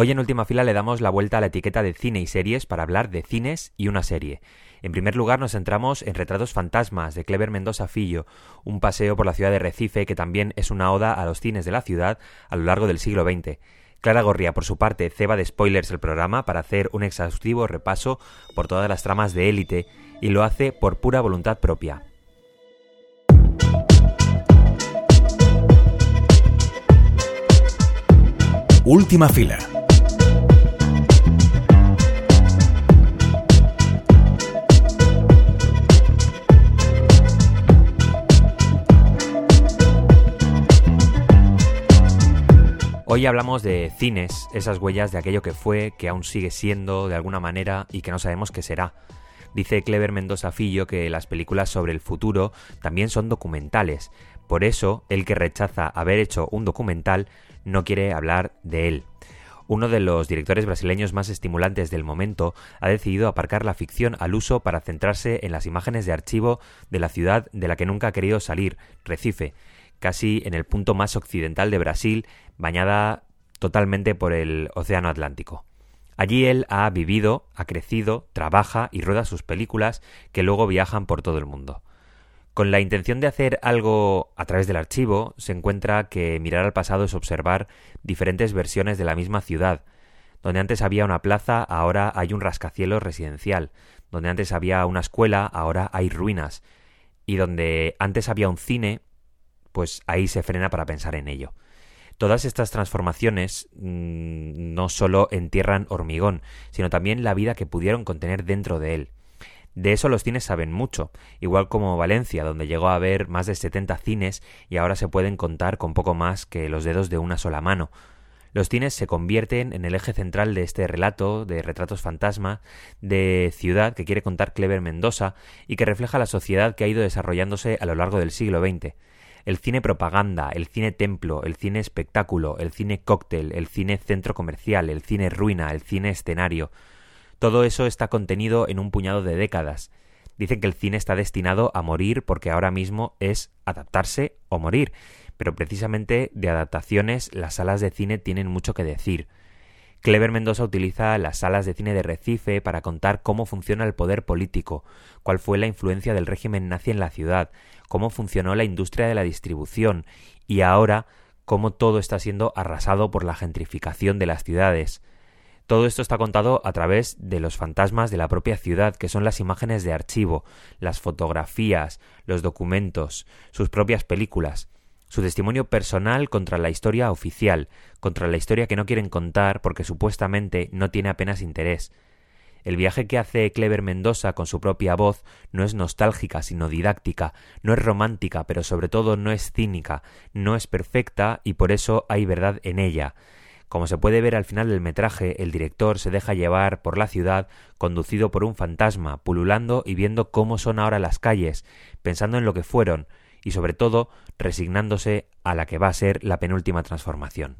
Hoy en última fila le damos la vuelta a la etiqueta de cine y series para hablar de cines y una serie. En primer lugar nos centramos en Retratos Fantasmas de Clever Mendoza Fillo, un paseo por la ciudad de Recife que también es una oda a los cines de la ciudad a lo largo del siglo XX. Clara Gorría, por su parte, ceba de spoilers el programa para hacer un exhaustivo repaso por todas las tramas de élite y lo hace por pura voluntad propia. Última fila Hoy hablamos de cines, esas huellas de aquello que fue, que aún sigue siendo de alguna manera y que no sabemos qué será. Dice Clever Mendoza Fillo que las películas sobre el futuro también son documentales. Por eso, el que rechaza haber hecho un documental no quiere hablar de él. Uno de los directores brasileños más estimulantes del momento ha decidido aparcar la ficción al uso para centrarse en las imágenes de archivo de la ciudad de la que nunca ha querido salir, Recife, casi en el punto más occidental de Brasil, bañada totalmente por el Océano Atlántico. Allí él ha vivido, ha crecido, trabaja y rueda sus películas que luego viajan por todo el mundo. Con la intención de hacer algo a través del archivo, se encuentra que mirar al pasado es observar diferentes versiones de la misma ciudad. Donde antes había una plaza, ahora hay un rascacielos residencial. Donde antes había una escuela, ahora hay ruinas. Y donde antes había un cine, pues ahí se frena para pensar en ello. Todas estas transformaciones mmm, no solo entierran hormigón, sino también la vida que pudieron contener dentro de él. De eso los cines saben mucho, igual como Valencia, donde llegó a haber más de 70 cines y ahora se pueden contar con poco más que los dedos de una sola mano. Los cines se convierten en el eje central de este relato de retratos fantasma de ciudad que quiere contar Clever Mendoza y que refleja la sociedad que ha ido desarrollándose a lo largo del siglo XX el cine propaganda, el cine templo, el cine espectáculo, el cine cóctel, el cine centro comercial, el cine ruina, el cine escenario. Todo eso está contenido en un puñado de décadas. Dicen que el cine está destinado a morir porque ahora mismo es adaptarse o morir, pero precisamente de adaptaciones las salas de cine tienen mucho que decir. Clever Mendoza utiliza las salas de cine de Recife para contar cómo funciona el poder político, cuál fue la influencia del régimen nazi en la ciudad, cómo funcionó la industria de la distribución y ahora cómo todo está siendo arrasado por la gentrificación de las ciudades. Todo esto está contado a través de los fantasmas de la propia ciudad, que son las imágenes de archivo, las fotografías, los documentos, sus propias películas, su testimonio personal contra la historia oficial, contra la historia que no quieren contar porque supuestamente no tiene apenas interés, el viaje que hace Clever Mendoza con su propia voz no es nostálgica, sino didáctica, no es romántica, pero sobre todo no es cínica, no es perfecta y por eso hay verdad en ella. Como se puede ver al final del metraje, el director se deja llevar por la ciudad, conducido por un fantasma, pululando y viendo cómo son ahora las calles, pensando en lo que fueron, y sobre todo resignándose a la que va a ser la penúltima transformación.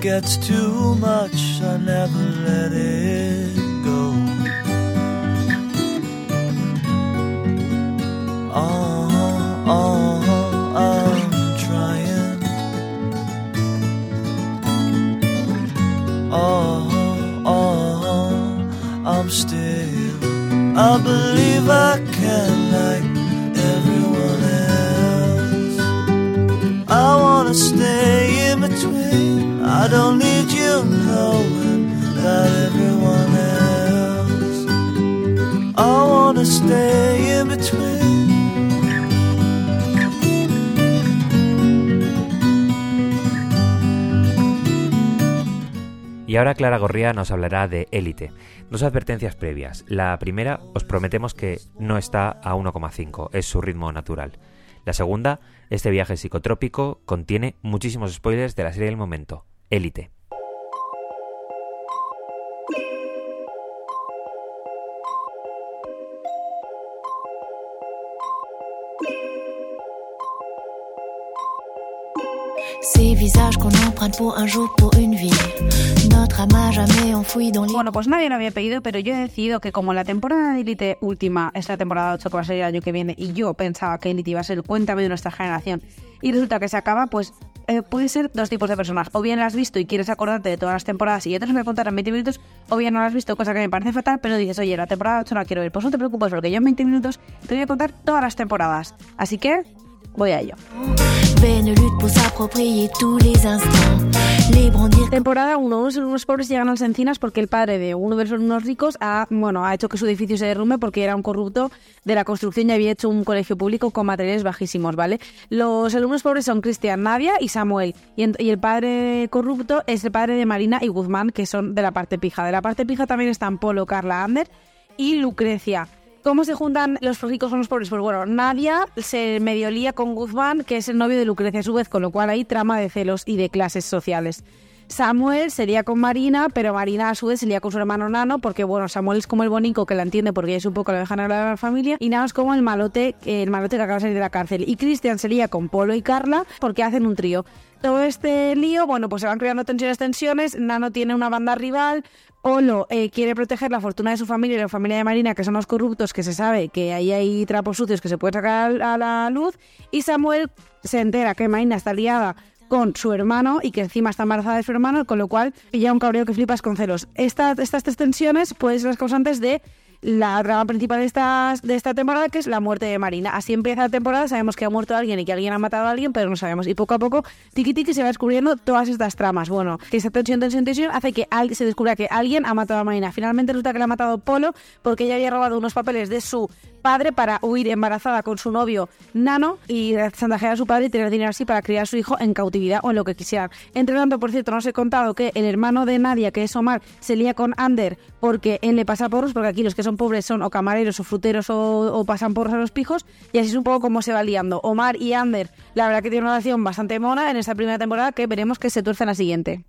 Gets too much, I never let it go. Oh, oh, I'm trying. Oh, oh, I'm still. I believe I can like everyone else. I wanna stay. I don't need you knowing everyone else. I stay in between. Y ahora Clara Gorría nos hablará de Élite. Dos advertencias previas. La primera, os prometemos que no está a 1,5, es su ritmo natural. La segunda, este viaje psicotrópico contiene muchísimos spoilers de la serie del momento, Élite. Ces visages qu'on emprunte pour un jour, pour une vie. Notre âme jamais enfoui dans les... Bueno, pues nadie lo había pedido, pero yo he decidido que como la temporada de Elite última es la temporada 8 que va a ser el año que viene y yo pensaba que Elite iba a ser el cuéntame de nuestra generación y resulta que se acaba, pues eh, puede ser dos tipos de personas. O bien la has visto y quieres acordarte de todas las temporadas y ya te las voy a contar en 20 minutos, o bien no la has visto, cosa que me parece fatal, pero dices, oye, la temporada 8 no la quiero ver. Pues no te preocupes, porque yo en 20 minutos te voy a contar todas las temporadas. Así que voy a ello. Temporada 1. Unos, unos pobres llegan a las encinas porque el padre de uno de los unos ricos ha, bueno, ha hecho que su edificio se derrumbe porque era un corrupto de la construcción y había hecho un colegio público con materiales bajísimos, ¿vale? Los alumnos pobres son Cristian, Nadia y Samuel. Y el padre corrupto es el padre de Marina y Guzmán, que son de la parte pija. De la parte pija también están Polo, Carla, Ander y Lucrecia. ¿Cómo se juntan los ricos con los pobres? Pues bueno, Nadia se medio lía con Guzmán, que es el novio de Lucrecia a su vez, con lo cual hay trama de celos y de clases sociales. Samuel sería con Marina, pero Marina a su vez sería con su hermano Nano, porque bueno, Samuel es como el bonico que la entiende porque es un poco la dejan hablar a la familia, y Nano es como el malote, el malote que acaba de salir de la cárcel. Y Cristian sería con Polo y Carla, porque hacen un trío. Todo este lío, bueno, pues se van creando tensiones, tensiones. Nano tiene una banda rival. Polo eh, quiere proteger la fortuna de su familia y la familia de Marina, que son los corruptos, que se sabe que ahí hay trapos sucios que se pueden sacar a la luz. Y Samuel se entera que Marina está liada con su hermano y que encima está embarazada de su hermano, con lo cual pilla un cabreo que flipas con celos. Esta- estas tres tensiones pueden ser las causantes de la trama principal de esta, de esta temporada, que es la muerte de Marina. Así empieza la temporada, sabemos que ha muerto alguien y que alguien ha matado a alguien, pero no sabemos. Y poco a poco, tiki tiki, se va descubriendo todas estas tramas. Bueno, que esta tensión, tensión, tensión hace que se descubra que alguien ha matado a Marina. Finalmente resulta que la ha matado Polo porque ella había robado unos papeles de su padre para huir embarazada con su novio Nano y chantajear a su padre y tener dinero así para criar a su hijo en cautividad o en lo que quisieran. Entre tanto, por cierto, no os he contado que el hermano de Nadia, que es Omar, se lía con Ander porque él le pasa porros, porque aquí los que son pobres son o camareros o fruteros o, o pasan porros a los pijos, y así es un poco como se va liando. Omar y Ander, la verdad que tienen una relación bastante mona en esta primera temporada que veremos que se tuerce en la siguiente.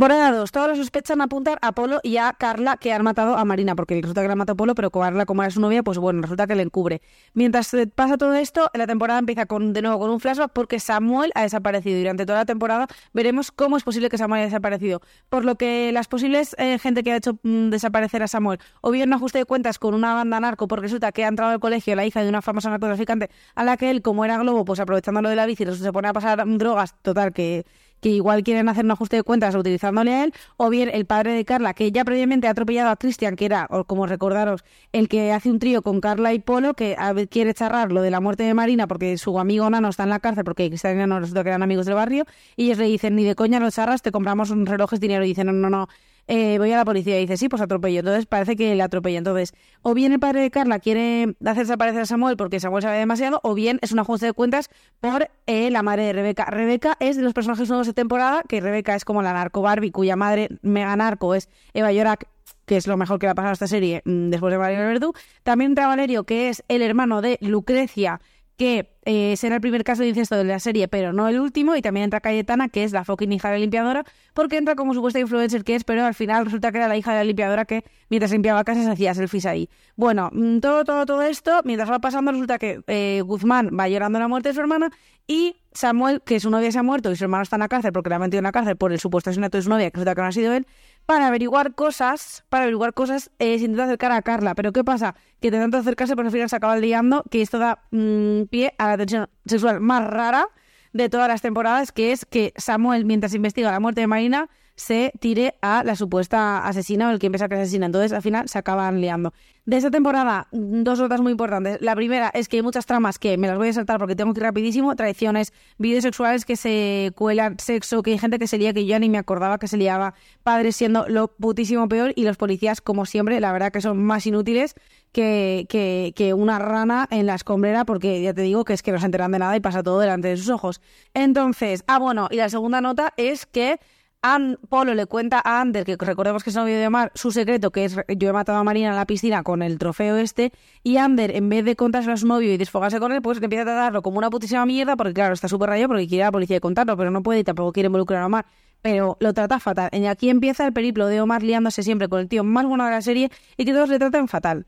Bordados, todos los sospechan apuntar a Polo y a Carla que han matado a Marina, porque resulta que la mató Polo, pero Carla, como era su novia, pues bueno, resulta que le encubre. Mientras eh, pasa todo esto, la temporada empieza con, de nuevo con un flashback porque Samuel ha desaparecido. Y durante toda la temporada veremos cómo es posible que Samuel haya desaparecido. Por lo que las posibles eh, gente que ha hecho mm, desaparecer a Samuel, o bien un ajuste de cuentas con una banda narco, porque resulta que ha entrado al colegio la hija de una famosa narcotraficante, a la que él, como era globo, pues aprovechando lo de la bici, se pone a pasar drogas, total, que que igual quieren hacer un ajuste de cuentas utilizándole a él, o bien el padre de Carla, que ya previamente ha atropellado a Cristian, que era, o como recordaros, el que hace un trío con Carla y Polo, que a quiere charrar lo de la muerte de Marina porque su amigo Nano está en la cárcel, porque Cristian y Nano resulta que eran amigos del barrio, y ellos le dicen, ni de coña lo charras, te compramos un relojes, dinero, y dicen, no, no, no, eh, voy a la policía y dice, sí, pues atropello. Entonces parece que le atropella. Entonces, o bien el padre de Carla quiere hacer desaparecer a Samuel porque Samuel sabe demasiado, o bien es un ajuste de cuentas por eh, la madre de Rebeca. Rebeca es de los personajes nuevos de temporada, que Rebeca es como la narco Barbie, cuya madre mega narco es Eva Yorak que es lo mejor que le ha pasado a esta serie mm, después de Valerio Verdú. También entra Valerio, que es el hermano de Lucrecia, que eh, será el primer caso de incesto de la serie, pero no el último. Y también entra Cayetana, que es la fucking hija de la limpiadora, porque entra como supuesta influencer que es, pero al final resulta que era la hija de la limpiadora que mientras limpiaba casas hacía selfies ahí. Bueno, mm, todo, todo, todo esto, mientras va pasando, resulta que eh, Guzmán va llorando la muerte de su hermana y Samuel, que su novia se ha muerto y su hermano está en la cárcel porque la ha metido en la cárcel por el supuesto asesinato de su novia, que resulta que no ha sido él, para averiguar cosas, para averiguar cosas, eh, se intenta acercar a Carla. Pero ¿qué pasa? Que de tanto acercarse, pues al final se acaba liando, que esto da mm, pie a la tensión sexual más rara de todas las temporadas, que es que Samuel, mientras investiga la muerte de Marina, se tire a la supuesta asesina o el que empieza que asesina. Entonces, al final, se acaban liando. De esta temporada, dos notas muy importantes. La primera es que hay muchas tramas que me las voy a saltar porque tengo que ir rapidísimo. Traiciones, vídeos sexuales que se cuelan, sexo, que hay gente que se lía que yo ni me acordaba que se liaba. Padres siendo lo putísimo peor y los policías, como siempre, la verdad que son más inútiles que, que, que una rana en la escombrera porque ya te digo que es que no se enteran de nada y pasa todo delante de sus ojos. Entonces, ah, bueno, y la segunda nota es que An Polo le cuenta a Ander, que recordemos que es novio de Omar, su secreto, que es yo he matado a Marina en la piscina con el trofeo este, y Ander, en vez de contárselo a su novio y desfogarse con él, pues le empieza a tratarlo como una putísima mierda, porque claro, está súper rayado porque quiere a la policía contarlo, pero no puede y tampoco quiere involucrar a Omar. Pero lo trata fatal. Y aquí empieza el periplo de Omar liándose siempre con el tío más bueno de la serie y que todos le tratan fatal.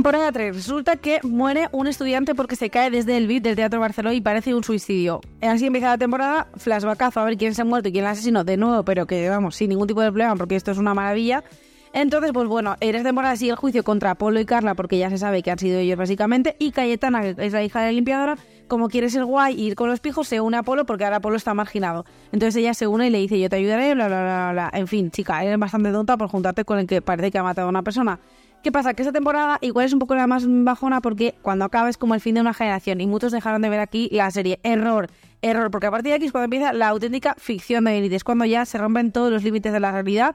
3. Resulta que muere un estudiante porque se cae desde el beat del Teatro Barceló y parece un suicidio. Así empieza la temporada, flashbackazo a ver quién se ha muerto y quién la asesinó de nuevo, pero que vamos, sin ningún tipo de problema porque esto es una maravilla. Entonces, pues bueno, en esta temporada sigue el juicio contra Polo y Carla porque ya se sabe que han sido ellos básicamente. Y Cayetana, que es la hija de la limpiadora, como quiere ser guay y ir con los pijos, se une a Polo porque ahora Polo está marginado. Entonces ella se une y le dice, yo te ayudaré, bla, bla, bla, bla. En fin, chica, eres bastante tonta por juntarte con el que parece que ha matado a una persona. ¿Qué pasa? Que esta temporada igual es un poco la más bajona porque cuando acaba es como el fin de una generación y muchos dejaron de ver aquí la serie. Error, error, porque a partir de aquí es cuando empieza la auténtica ficción de élite, es cuando ya se rompen todos los límites de la realidad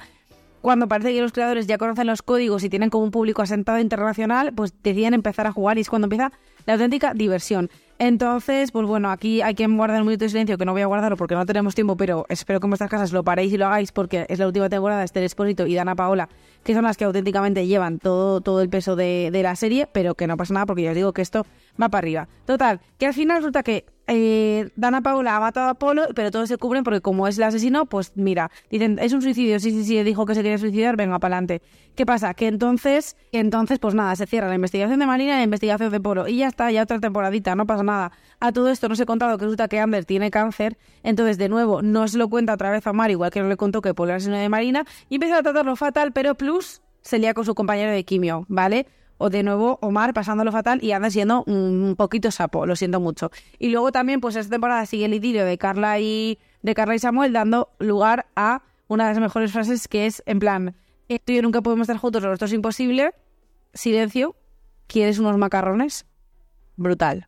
cuando parece que los creadores ya conocen los códigos y tienen como un público asentado internacional, pues deciden empezar a jugar y es cuando empieza la auténtica diversión. Entonces, pues bueno, aquí hay que guardar un minuto de silencio, que no voy a guardarlo porque no tenemos tiempo, pero espero que en vuestras casas lo paréis y lo hagáis porque es la última temporada de Esther Esposito y Dana Paola, que son las que auténticamente llevan todo, todo el peso de, de la serie, pero que no pasa nada porque ya os digo que esto va para arriba. Total, que al final resulta que eh, Dana Paula ha matado a Polo, pero todos se cubren porque como es el asesino, pues mira, dicen, es un suicidio, sí, sí, sí, dijo que se quería suicidar, venga, para adelante. ¿Qué pasa? Que entonces, entonces, pues nada, se cierra la investigación de Marina y la investigación de Polo. Y ya está, ya otra temporadita, no pasa nada. A todo esto no se he contado que resulta que Amber tiene cáncer, entonces de nuevo no se lo cuenta otra vez a Mar, igual que no le contó que Polo era asesino de Marina, y empieza a tratarlo fatal, pero plus se lía con su compañero de quimio, ¿vale? O de nuevo Omar pasándolo fatal y anda siendo un poquito sapo, lo siento mucho. Y luego también, pues esta temporada sigue el idilio de Carla y de Carla y Samuel dando lugar a una de las mejores frases que es en plan, tú y yo nunca podemos estar juntos, esto es imposible. Silencio, ¿quieres unos macarrones? Brutal.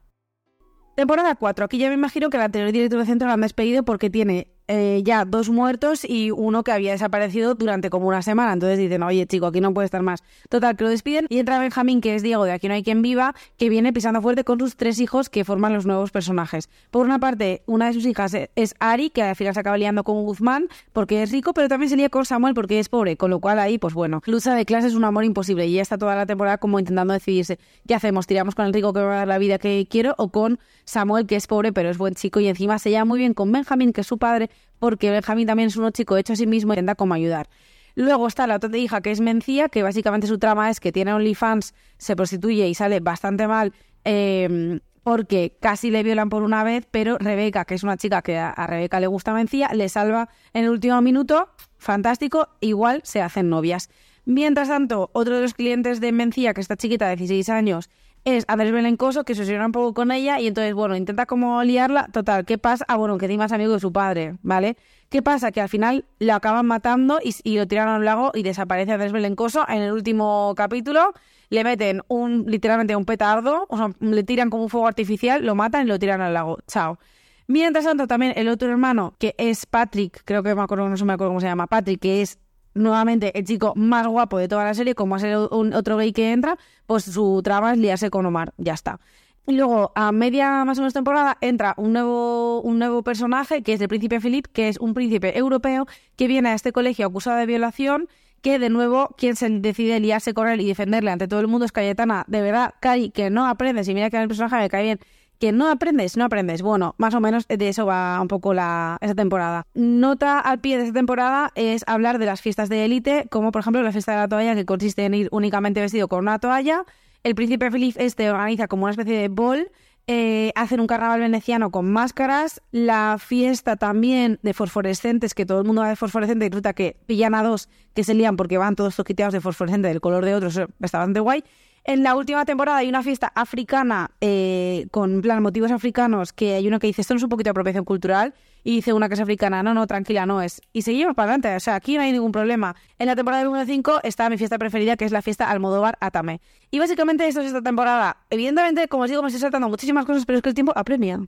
Temporada 4. Aquí ya me imagino que la anterior directora de centro la han despedido porque tiene eh, ya dos muertos y uno que había desaparecido durante como una semana. Entonces dicen, oye chico, aquí no puede estar más. Total, que lo despiden y entra Benjamín, que es Diego de Aquí no hay quien viva, que viene pisando fuerte con sus tres hijos que forman los nuevos personajes. Por una parte, una de sus hijas es Ari, que al final se acaba liando con Guzmán porque es rico, pero también se lía con Samuel porque es pobre, con lo cual ahí, pues bueno, lucha de clases es un amor imposible y ya está toda la temporada como intentando decidirse, ¿qué hacemos? ¿Tiramos con el rico que me va a dar la vida que quiero o con Samuel, que es pobre pero es buen chico y encima se lleva muy bien con Benjamín, que es su padre, porque Benjamín también es un chico hecho a sí mismo y intenta como ayudar. Luego está la otra hija que es Mencía, que básicamente su trama es que tiene OnlyFans, se prostituye y sale bastante mal em, porque casi le violan por una vez, pero Rebeca, que es una chica que a, Rebeca le gusta Mencía, le salva en el último minuto, fantástico, igual se hacen novias. Mientras tanto, otro de los clientes de Mencía, que está chiquita de 16 años, es Andrés Belencoso, que se obsesiona un poco con ella y entonces, bueno, intenta como liarla. Total, ¿qué pasa? Ah, bueno, que encima es amigo de su padre, ¿vale? ¿Qué pasa? Que al final lo acaban matando y, lo tiran al lago y desaparece Andrés Belencoso. En el último capítulo le meten un literalmente un petardo, o sea, le tiran como un fuego artificial, lo matan y lo tiran al lago. Chao. Mientras tanto, también el otro hermano, que es Patrick, creo que me acuerdo, no me acuerdo cómo se llama, Patrick, que es nuevamente el chico más guapo de toda la serie, como es el otro gay que entra, pues su trama es liarse con Omar, ya está. Y luego, a media más o menos temporada, entra un nuevo, un nuevo personaje, que es el príncipe Philip, que es un príncipe europeo que viene a este colegio acusado de violación, que de nuevo, quien se decide liarse con él y defenderle ante todo el mundo es Cayetana. De verdad, Cari, que no aprendes, y mira que el personaje me cae bien, que no aprendes, no aprendes. Bueno, más o menos de eso va un poco la, esa temporada. Nota al pie de esta temporada es hablar de las fiestas de élite, como por ejemplo la fiesta de la toalla, que consiste en ir únicamente vestido con una toalla. El príncipe feliz este organiza como una especie de bol. Eh, hacen un carnaval veneciano con máscaras, la fiesta también de fosforescentes, que todo el mundo va de fosforescente y resulta que pillan a dos que se lían porque van todos toquiteados de fosforescente del color de otros, está bastante guay. En la última temporada hay una fiesta africana eh, con plan motivos africanos que hay uno que dice esto no es un poquito de apropiación cultural y dice una que es africana, no, no, tranquila, no es. Y seguimos para adelante, o sea, aquí no hay ningún problema. En la temporada número 5 está mi fiesta preferida que es la fiesta Almodóvar Atame. Y básicamente esto es esta temporada. Evidentemente, como os digo, me estoy saltando muchísimas cosas, pero es que el tiempo apremia.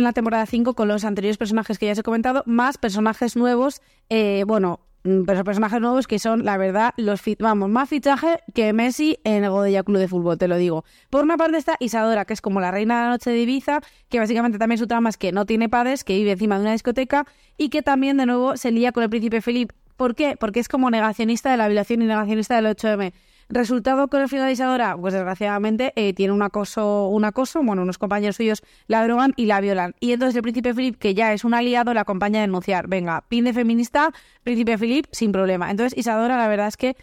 En la temporada 5 con los anteriores personajes que ya os he comentado, más personajes nuevos, eh, bueno, mm, pero personajes nuevos que son, la verdad, los vamos, más fichaje que Messi en el Godella Club de Fútbol, te lo digo. Por una parte está Isadora, que es como la reina de la noche de Ibiza, que básicamente también su trama es que no tiene padres, que vive encima de una discoteca y que también de nuevo se lía con el príncipe Felipe ¿Por qué? Porque es como negacionista de la violación y negacionista del 8M. Resultado con el final de Isadora, pues desgraciadamente eh, tiene un acoso, un acoso, bueno, unos compañeros suyos la drogan y la violan. Y entonces el príncipe Philip, que ya es un aliado, la acompaña a denunciar. Venga, pin de feminista, príncipe Philip, sin problema. Entonces Isadora, la verdad es que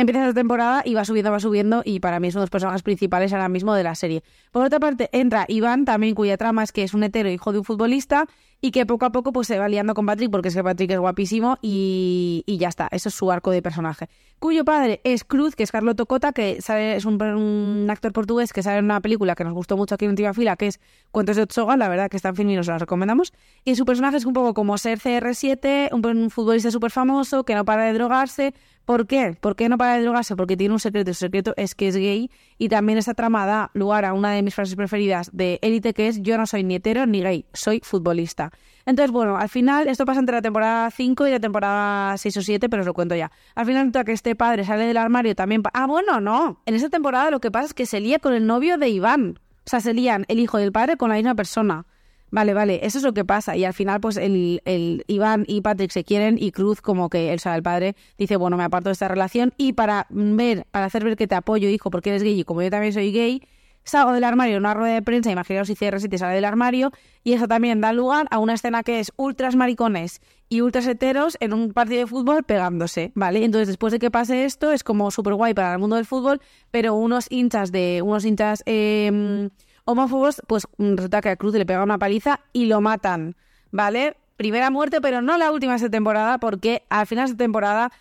empieza la temporada y va subiendo, va subiendo, y para mí es uno de los personajes principales ahora mismo de la serie. Por otra parte, entra Iván, también cuya trama es que es un hetero hijo de un futbolista, y que poco a poco pues se va liando con Patrick porque es que Patrick es guapísimo y, y ya está, eso es su arco de personaje. Cuyo padre es Cruz, que es Carlos Tocota, que sale, es un, un actor portugués que sale en una película que nos gustó mucho aquí en última fila, que es Cuentos de Otsoga, la verdad que está en film y nos la recomendamos. Y su personaje es un poco como ser CR7, un, un futbolista súper famoso que no para de drogarse, ¿Por qué? ¿Por qué no para de drogarse? Porque tiene un secreto. Su secreto es que es gay y también esa trama da lugar a una de mis frases preferidas de Élite que es yo no soy ni hetero ni gay, soy futbolista. Entonces, bueno, al final esto pasa entre la temporada 5 y la temporada 6 o 7, pero os lo cuento ya. Al final que este padre sale del armario también... Ah, bueno, no. En esa temporada lo que pasa es que se lía con el novio de Iván. O sea, se lían el hijo del padre con la misma persona. Vale, vale, eso es lo que pasa. Y al final, pues el, el Iván y Patrick se quieren y Cruz, como que él, sea, el padre, dice, bueno, me aparto de esta relación. Y para ver, para hacer ver que te apoyo, hijo, porque eres gay y como yo también soy gay, salgo del armario en una rueda de prensa, imaginaos si CR7 sale del armario, y eso también da lugar a una escena que es ultras maricones y ultras heteros en un partido de fútbol pegándose, ¿vale? Entonces, después de que pase esto, es como súper guay para el mundo del fútbol, pero unos hinchas de, unos hinchas... Eh, homófobos, pues resulta que a Cruz le pega una paliza y lo matan, ¿vale? Primera muerte, pero no la última de esta temporada, porque al final de esta temporada,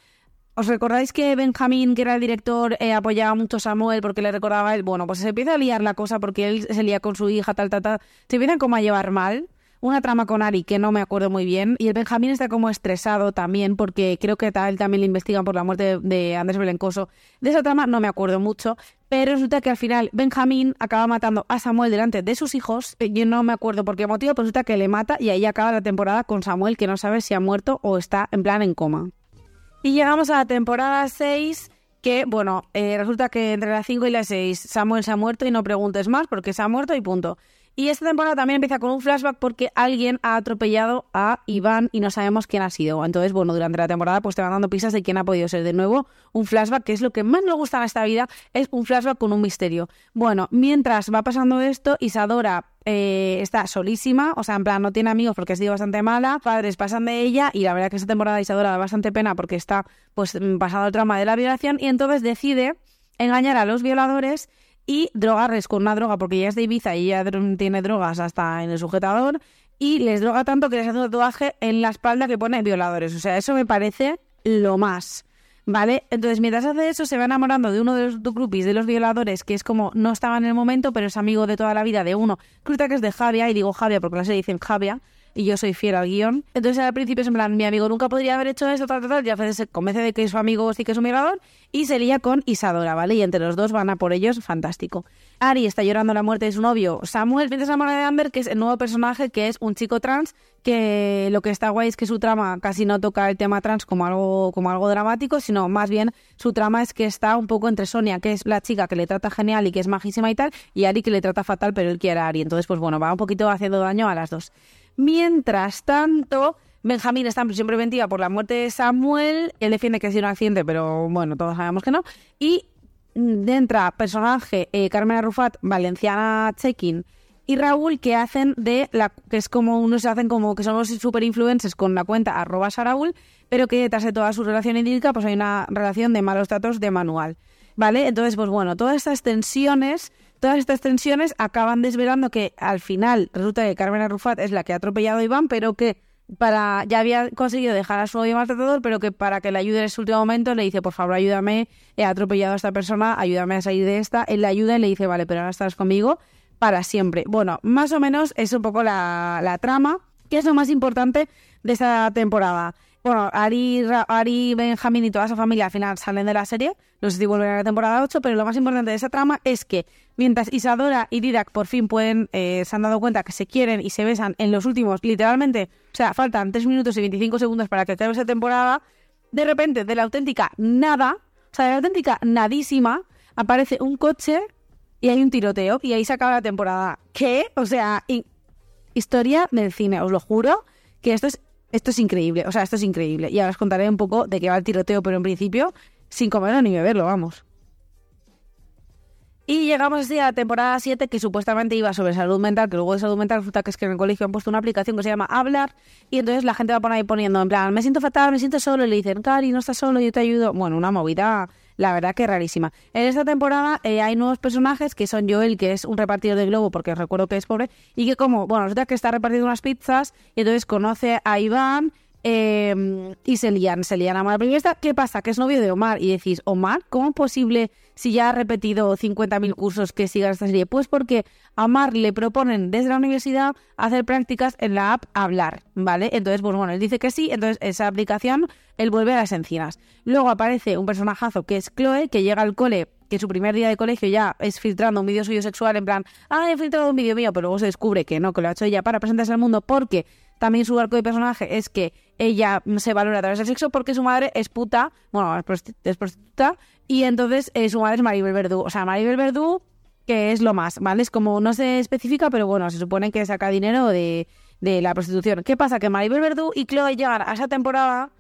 ¿os recordáis que Benjamín, que era el director, eh, apoyaba mucho a Samuel porque le recordaba a él? Bueno, pues se empieza a liar la cosa porque él se lía con su hija, tal, tal, tal. Se empiezan como a llevar mal, una trama con Ari que no me acuerdo muy bien y el Benjamín está como estresado también porque creo que a él también le investigan por la muerte de, Andrés Belencoso. De esa trama no me acuerdo mucho, pero resulta que al final Benjamín acaba matando a Samuel delante de sus hijos. Yo no me acuerdo por qué motivo, pero resulta que le mata y ahí acaba la temporada con Samuel que no sabe si ha muerto o está en plan en coma. Y llegamos a la temporada 6 que, bueno, eh, resulta que entre la 5 y la 6 Samuel se ha muerto y no preguntes más porque se ha muerto y punto. Y esta temporada también empieza con un flashback porque alguien ha atropellado a Iván y no sabemos quién ha sido. Entonces, bueno, durante la temporada pues te van dando pistas de quién ha podido ser. De nuevo, un flashback, que es lo que más me gusta en esta vida, es un flashback con un misterio. Bueno, mientras va pasando esto, Isadora eh, está solísima, o sea, en plan, no tiene amigos porque ha sido bastante mala, padres pasan de ella y la verdad que esta temporada Isadora da bastante pena porque está pues pasado el trauma de la violación y entonces decide engañar a los violadores y drogarles con una droga, porque ella es de Ibiza y ella tiene drogas hasta en el sujetador, y les droga tanto que les hace un tatuaje en la espalda que pone violadores. O sea, eso me parece lo más. ¿Vale? Entonces, mientras hace eso, se va enamorando de uno de los groupies de los violadores, que es como no estaba en el momento, pero es amigo de toda la vida de uno. Creo que es de Javia, y digo Javia porque la serie dicen Javia, y yo soy fiel al guion. Entonces al principio es en plan, mi amigo nunca podría haber hecho eso, tal, tal, tal, y a veces se convence de que su amigo sí que es un violador y se lía con Isadora, ¿vale? Y entre los dos van a por ellos, fantástico. Ari está llorando la muerte de su novio Samuel, piensa enamorada de Amber, que es el nuevo personaje, que es un chico trans, que lo que está guay es que su trama casi no toca el tema trans como algo, como algo dramático, sino más bien su trama es que está un poco entre Sonia, que es la chica que le trata genial y que es majísima y tal, y Ari que le trata fatal, pero él quiere a Ari. Entonces, pues bueno, va un poquito haciendo daño a las dos. Mientras tanto, Benjamín está en prisión preventiva por la muerte de Samuel. Él defiende que ha sido un accidente, pero bueno, todos sabemos que no. Y entra personaje eh, Carmen Arrufat, Valenciana Chekin y Raúl que hacen de la que es como unos se hacen como que somos super influencers con la cuenta arroba pero que detrás de toda su relación idílica pues hay una relación de malos tratos de manual. ¿Vale? Entonces, pues bueno, todas estas tensiones Todas estas tensiones acaban desvelando que al final resulta que Carmen Arrufat es la que ha atropellado a Iván, pero que para ya había conseguido dejar a su novio maltratador, pero que para que le ayude en ese último momento le dice, por favor, ayúdame, he atropellado a esta persona, ayúdame a salir de esta. Él le ayuda y le dice, vale, pero ahora estás conmigo para siempre. Bueno, más o menos es un poco la, la trama, que es lo más importante de esta temporada. Bueno, Ari, Ari, Benjamín y toda su familia al final salen de la serie. No sé si vuelven a la temporada 8, pero lo más importante de esa trama es que mientras Isadora y Didac por fin pueden, eh, se han dado cuenta que se quieren y se besan en los últimos, literalmente, o sea, faltan 3 minutos y 25 segundos para que acabe esa temporada, de repente, de la auténtica nada, o sea, de la auténtica nadísima, aparece un coche y hay un tiroteo y ahí se acaba la temporada. ¿Qué? O sea, historia del cine, os lo juro, que esto es Esto es increíble, o sea, esto es increíble. Y ahora os contaré un poco de qué va el tiroteo, pero en principio, sin comerlo ni beberlo, vamos. Y llegamos así a la temporada 7, que supuestamente iba sobre salud mental, que luego de salud mental resulta que es que en el colegio han puesto una aplicación que se llama Hablar, y entonces la gente va por ahí poniendo, en plan, me siento fatal, me siento solo, y le dicen, Cari, no estás solo, yo te ayudo. Bueno, una movida, la verdad que rarísima. En esta temporada eh, hay nuevos personajes, que son Joel, que es un repartidor de globo, porque recuerdo que es pobre, y que como, bueno, resulta que está repartiendo unas pizzas, y entonces conoce a Iván, eh, y se lían, se lían a Omar. Pero esta, ¿qué pasa? Que es novio de Omar. Y decís, Omar, ¿cómo es posible si ya ha repetido 50.000 cursos que siga esta serie? Pues porque a Omar le proponen desde la universidad hacer prácticas en la app Hablar, ¿vale? Entonces, pues bueno, él dice que sí, entonces esa aplicación, él vuelve a las encinas. Luego aparece un personajazo que es Chloe, que llega al cole que su primer día de colegio ya es filtrando un vídeo suyo sexual en plan, ah, he filtrado un vídeo mío, pero luego se descubre que no, que lo ha hecho ella para presentarse al mundo porque también su arco de personaje es que ella se valora a través del sexo porque su madre es puta, bueno, es prostituta, y entonces eh, su madre es Maribel Verdú. O sea, Maribel Verdú, que es lo más, ¿vale? Es como, no se especifica, pero bueno, se supone que saca dinero de, de la prostitución. ¿Qué pasa? Que Maribel Verdú y Chloe llegan a esa temporada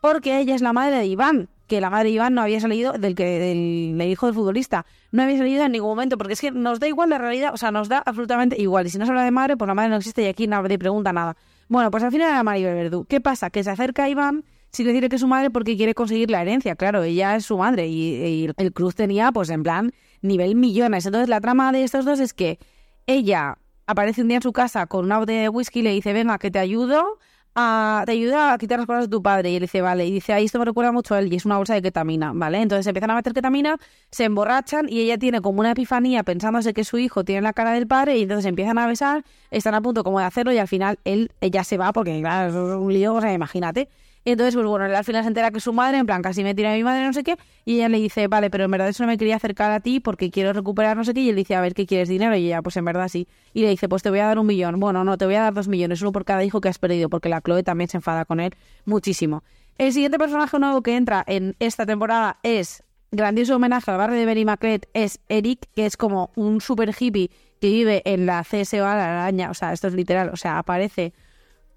porque ella es la madre de Iván, que la madre de Iván no había salido del que del, hijo del futbolista, no había salido en ningún momento, porque es que nos da igual la realidad, o sea, nos da absolutamente igual. Y si no se habla de madre, pues la madre no existe y aquí nadie pregunta nada. Bueno, pues al final era Maribel Verdú. ¿Qué pasa? Que se acerca a Iván sin decirle que es su madre porque quiere conseguir la herencia. Claro, ella es su madre y, el Cruz tenía, pues en plan, nivel millones. Entonces la trama de estos dos es que ella aparece un día en su casa con una botella de whisky y le dice, venga, que te ayudo te ayuda a quitar las cosas de tu padre. Y él dice, vale. Y dice, ahí esto me recuerda mucho a él y es una bolsa de ketamina, ¿vale? Entonces empiezan a meter ketamina, se emborrachan y ella tiene como una epifanía pensándose que su hijo tiene la cara del padre y entonces empiezan a besar, están a punto como de hacerlo y al final él, ella se va porque, claro, es un lío, o sea, imagínate. Y entonces, pues bueno, al final se entera que su madre, en plan, casi me tira a mi madre, no sé qué, y ella le dice, vale, pero en verdad eso no me quería acercar a ti porque quiero recuperar no sé qué, y él dice, a ver, ¿qué quieres dinero? Y ella, pues en verdad sí. Y le dice, pues te voy a dar un millón. Bueno, no, te voy a dar dos millones, solo por cada hijo que has perdido, porque la Chloe también se enfada con él muchísimo. El siguiente personaje nuevo que entra en esta temporada es grandioso homenaje al barrio de Benny Maclet, es Eric, que es como un super hippie que vive en la CSO a la araña, o sea, esto es literal, o sea, aparece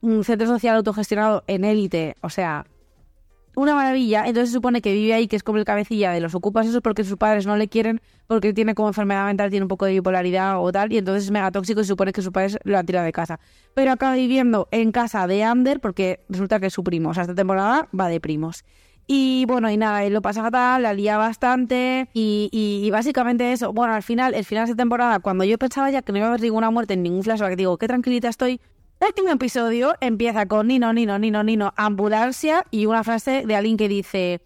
un centro social autogestionado en élite, o sea, una maravilla. Entonces se supone que vive ahí, que es como el cabecilla de los ocupas eso porque sus padres no le quieren, porque tiene como enfermedad mental, tiene un poco de bipolaridad o tal, y entonces es mega tóxico y se supone que sus padres lo han tirado de casa. Pero acaba viviendo en casa de Ander porque resulta que es su primo. O sea, esta temporada va de primos. Y bueno, y nada, él lo pasa fatal, la lía bastante y, y, básicamente eso. Bueno, al final, el final de temporada, cuando yo pensaba ya que no iba a haber ninguna muerte en ningún flashback, digo, qué tranquilita estoy, último episodio empieza con Nino, Nino, Nino, Nino, ambulancia y una frase de alguien que dice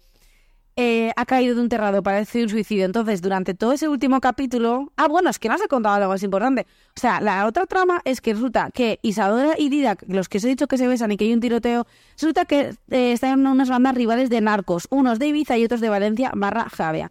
eh, ha caído de un terrado, parece un suicidio. Entonces, durante todo ese último capítulo... Ah, bueno, es que no se ha contado algo más importante. O sea, la otra trama es que resulta que Isadora y Didac, los que os he dicho que se besan y que hay un tiroteo, resulta que eh, están en unas bandas rivales de narcos, unos de Ibiza y otros de Valencia barra Javia.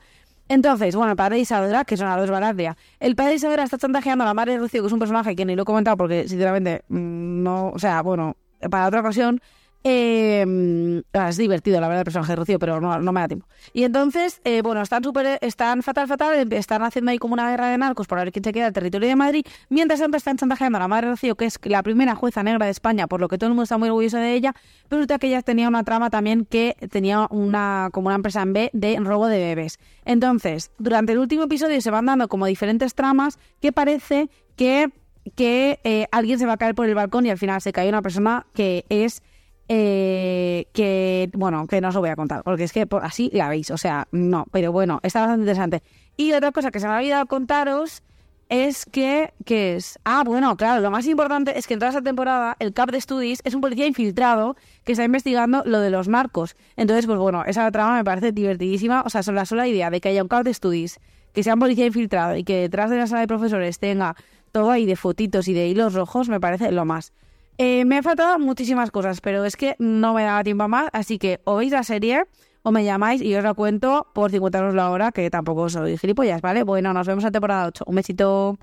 Entonces, bueno, el padre de Isadora, que son a dos Valadia, el padre de Isadora está chantajeando a la madre de Rocío, que es un personaje que ni lo he comentado porque, sinceramente, mm, no, o sea, bueno, para otra ocasión, eh, es divertido, la verdad, el personaje de Rocío, pero no, no me da tiempo. Y entonces, eh, bueno, están súper, están fatal, fatal, están haciendo ahí como una guerra de narcos por ver quién se queda el territorio de Madrid, mientras siempre están chantajeando a la madre Rocío, que es la primera jueza negra de España, por lo que todo el mundo está muy orgulloso de ella, pero resulta que ella tenía una trama también que tenía una, como una empresa en B de robo de bebés. Entonces, durante el último episodio se van dando como diferentes tramas que parece que que eh, alguien se va a caer por el balcón y al final se cae una persona que es eh, que, bueno, que no os lo voy a contar, porque es que así la veis, o sea, no, pero bueno, está bastante interesante. Y otra cosa que se me ha olvidado contaros es que, que es, ah, bueno, claro, lo más importante es que en toda esta temporada el CAP de Studies es un policía infiltrado que está investigando lo de los marcos. Entonces, pues bueno, esa trama me parece divertidísima, o sea, la sola idea de que haya un CAP de Studies que sea un policía infiltrado y que detrás de la sala de profesores tenga todo ahí de fotitos y de hilos rojos, me parece lo más. Eh, me ha faltado muchísimas cosas, pero es que no me daba tiempo más, así que o veis la serie o me llamáis y os la cuento por 50 euros la hora, que tampoco soy gilipollas, ¿vale? Bueno, nos vemos en temporada 8. Un besito.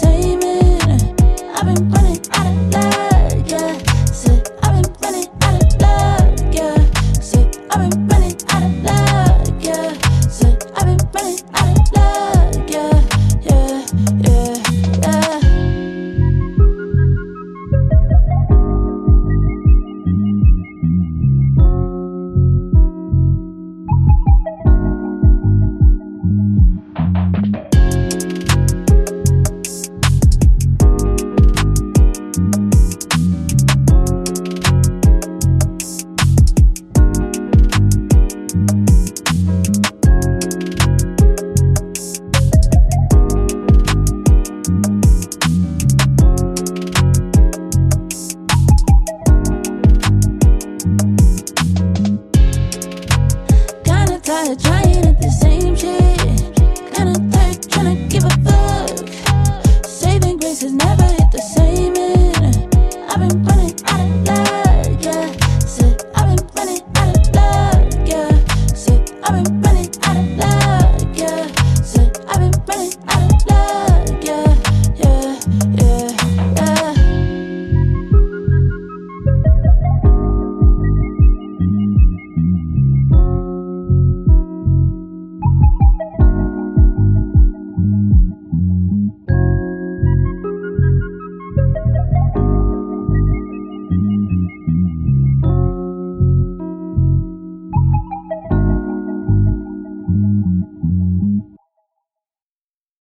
say Kinda trying at the same shit.